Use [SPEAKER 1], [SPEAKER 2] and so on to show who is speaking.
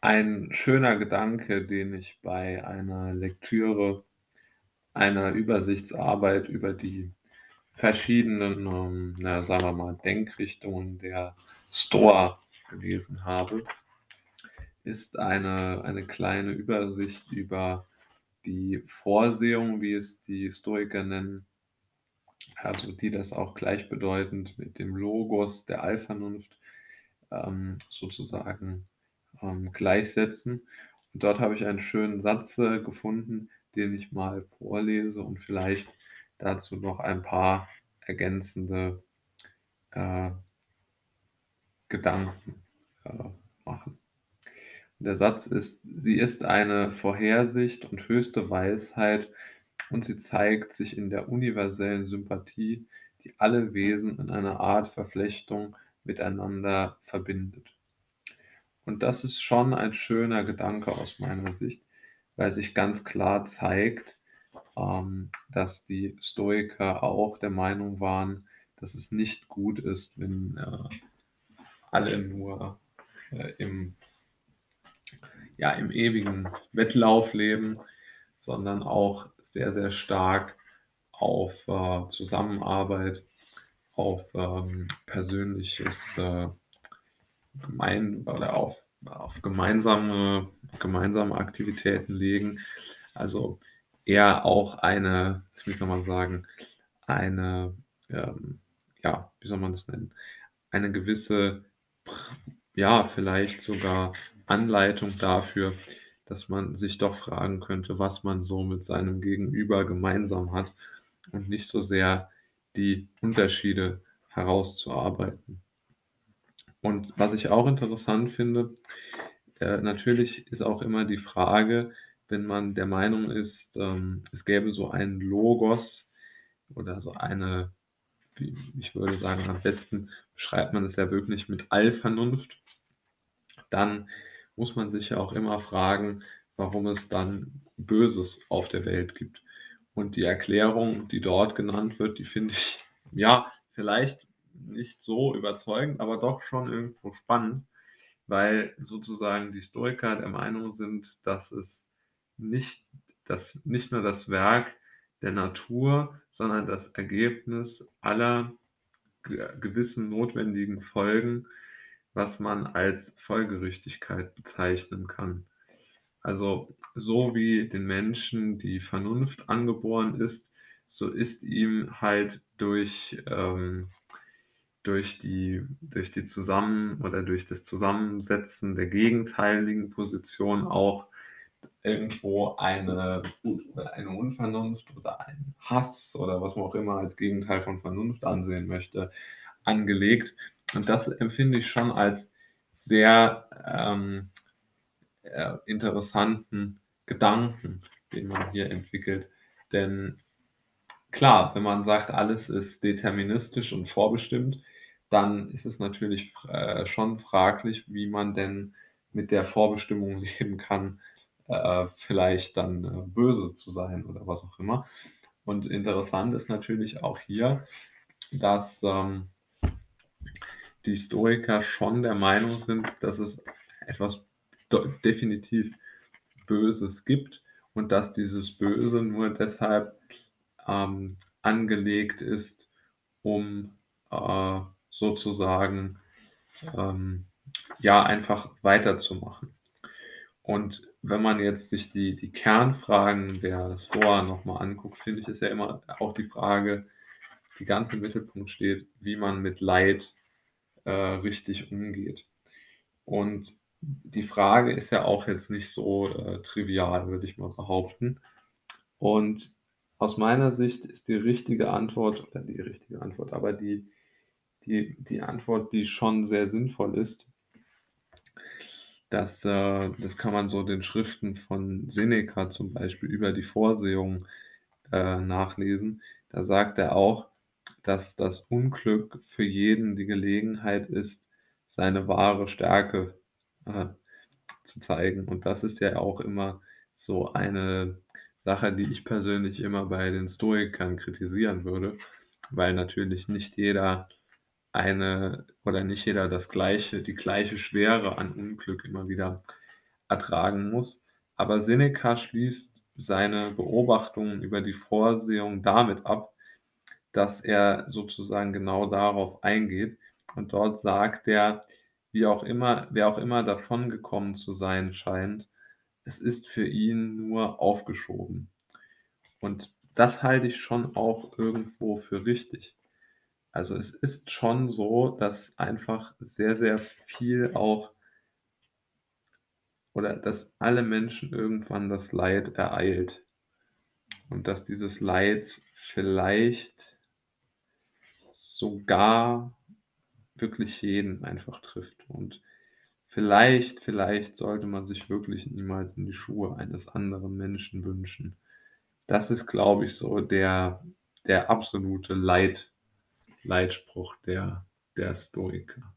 [SPEAKER 1] Ein schöner Gedanke, den ich bei einer Lektüre einer Übersichtsarbeit über die verschiedenen, ähm, na, sagen wir mal, Denkrichtungen der Stoa gelesen habe, ist eine, eine kleine Übersicht über die Vorsehung, wie es die Stoiker nennen, also die das auch gleichbedeutend mit dem Logos der Allvernunft ähm, sozusagen ähm, gleichsetzen. Und dort habe ich einen schönen Satz äh, gefunden, den ich mal vorlese und vielleicht dazu noch ein paar ergänzende äh, Gedanken äh, machen. Der Satz ist, sie ist eine Vorhersicht und höchste Weisheit und sie zeigt sich in der universellen Sympathie, die alle Wesen in einer Art Verflechtung miteinander verbindet. Und das ist schon ein schöner Gedanke aus meiner Sicht, weil sich ganz klar zeigt, ähm, dass die Stoiker auch der Meinung waren, dass es nicht gut ist, wenn äh, alle nur äh, im, ja, im ewigen Wettlauf leben, sondern auch sehr, sehr stark auf äh, Zusammenarbeit, auf ähm, persönliches äh, Gemein oder auf, auf gemeinsame, gemeinsame Aktivitäten legen. Also eher auch eine, wie soll man sagen, eine, ähm, ja, wie soll man das nennen, eine gewisse, ja, vielleicht sogar Anleitung dafür, dass man sich doch fragen könnte, was man so mit seinem Gegenüber gemeinsam hat und nicht so sehr die Unterschiede herauszuarbeiten. Und was ich auch interessant finde, äh, natürlich ist auch immer die Frage, wenn man der Meinung ist, ähm, es gäbe so einen Logos oder so eine, ich würde sagen, am besten beschreibt man es ja wirklich mit Allvernunft, dann muss man sich ja auch immer fragen, warum es dann Böses auf der Welt gibt. Und die Erklärung, die dort genannt wird, die finde ich, ja, vielleicht nicht so überzeugend, aber doch schon irgendwo spannend, weil sozusagen die Stoiker der Meinung sind, dass es nicht, dass nicht nur das Werk der Natur, sondern das Ergebnis aller gewissen notwendigen Folgen was man als Folgerichtigkeit bezeichnen kann. Also so wie den Menschen die Vernunft angeboren ist, so ist ihm halt durch, ähm, durch, die, durch die Zusammen- oder durch das Zusammensetzen der gegenteiligen Position auch irgendwo eine, eine Unvernunft oder ein Hass oder was man auch immer als Gegenteil von Vernunft ansehen möchte, angelegt. Und das empfinde ich schon als sehr ähm, äh, interessanten Gedanken, den man hier entwickelt. Denn klar, wenn man sagt, alles ist deterministisch und vorbestimmt, dann ist es natürlich äh, schon fraglich, wie man denn mit der Vorbestimmung leben kann, äh, vielleicht dann äh, böse zu sein oder was auch immer. Und interessant ist natürlich auch hier, dass ähm, die Stoiker schon der Meinung sind, dass es etwas definitiv Böses gibt und dass dieses Böse nur deshalb ähm, angelegt ist, um äh, sozusagen ähm, ja einfach weiterzumachen. Und wenn man jetzt sich die, die Kernfragen der Stoa nochmal anguckt, finde ich, ist ja immer auch die Frage, die ganz im Mittelpunkt steht, wie man mit Leid äh, richtig umgeht. Und die Frage ist ja auch jetzt nicht so äh, trivial, würde ich mal behaupten. Und aus meiner Sicht ist die richtige Antwort, oder die richtige Antwort, aber die, die, die Antwort, die schon sehr sinnvoll ist, dass, äh, das kann man so den Schriften von Seneca zum Beispiel über die Vorsehung äh, nachlesen. Da sagt er auch, dass das Unglück für jeden die Gelegenheit ist, seine wahre Stärke äh, zu zeigen. Und das ist ja auch immer so eine Sache, die ich persönlich immer bei den Stoikern kritisieren würde, weil natürlich nicht jeder eine oder nicht jeder das gleiche, die gleiche Schwere an Unglück immer wieder ertragen muss. Aber Seneca schließt seine Beobachtungen über die Vorsehung damit ab, dass er sozusagen genau darauf eingeht. Und dort sagt er, wie auch immer, wer auch immer davongekommen zu sein scheint, es ist für ihn nur aufgeschoben. Und das halte ich schon auch irgendwo für richtig. Also es ist schon so, dass einfach sehr, sehr viel auch oder dass alle Menschen irgendwann das Leid ereilt. Und dass dieses Leid vielleicht sogar wirklich jeden einfach trifft. Und vielleicht, vielleicht sollte man sich wirklich niemals in die Schuhe eines anderen Menschen wünschen. Das ist, glaube ich, so der, der absolute Leit, Leitspruch der, der Stoiker.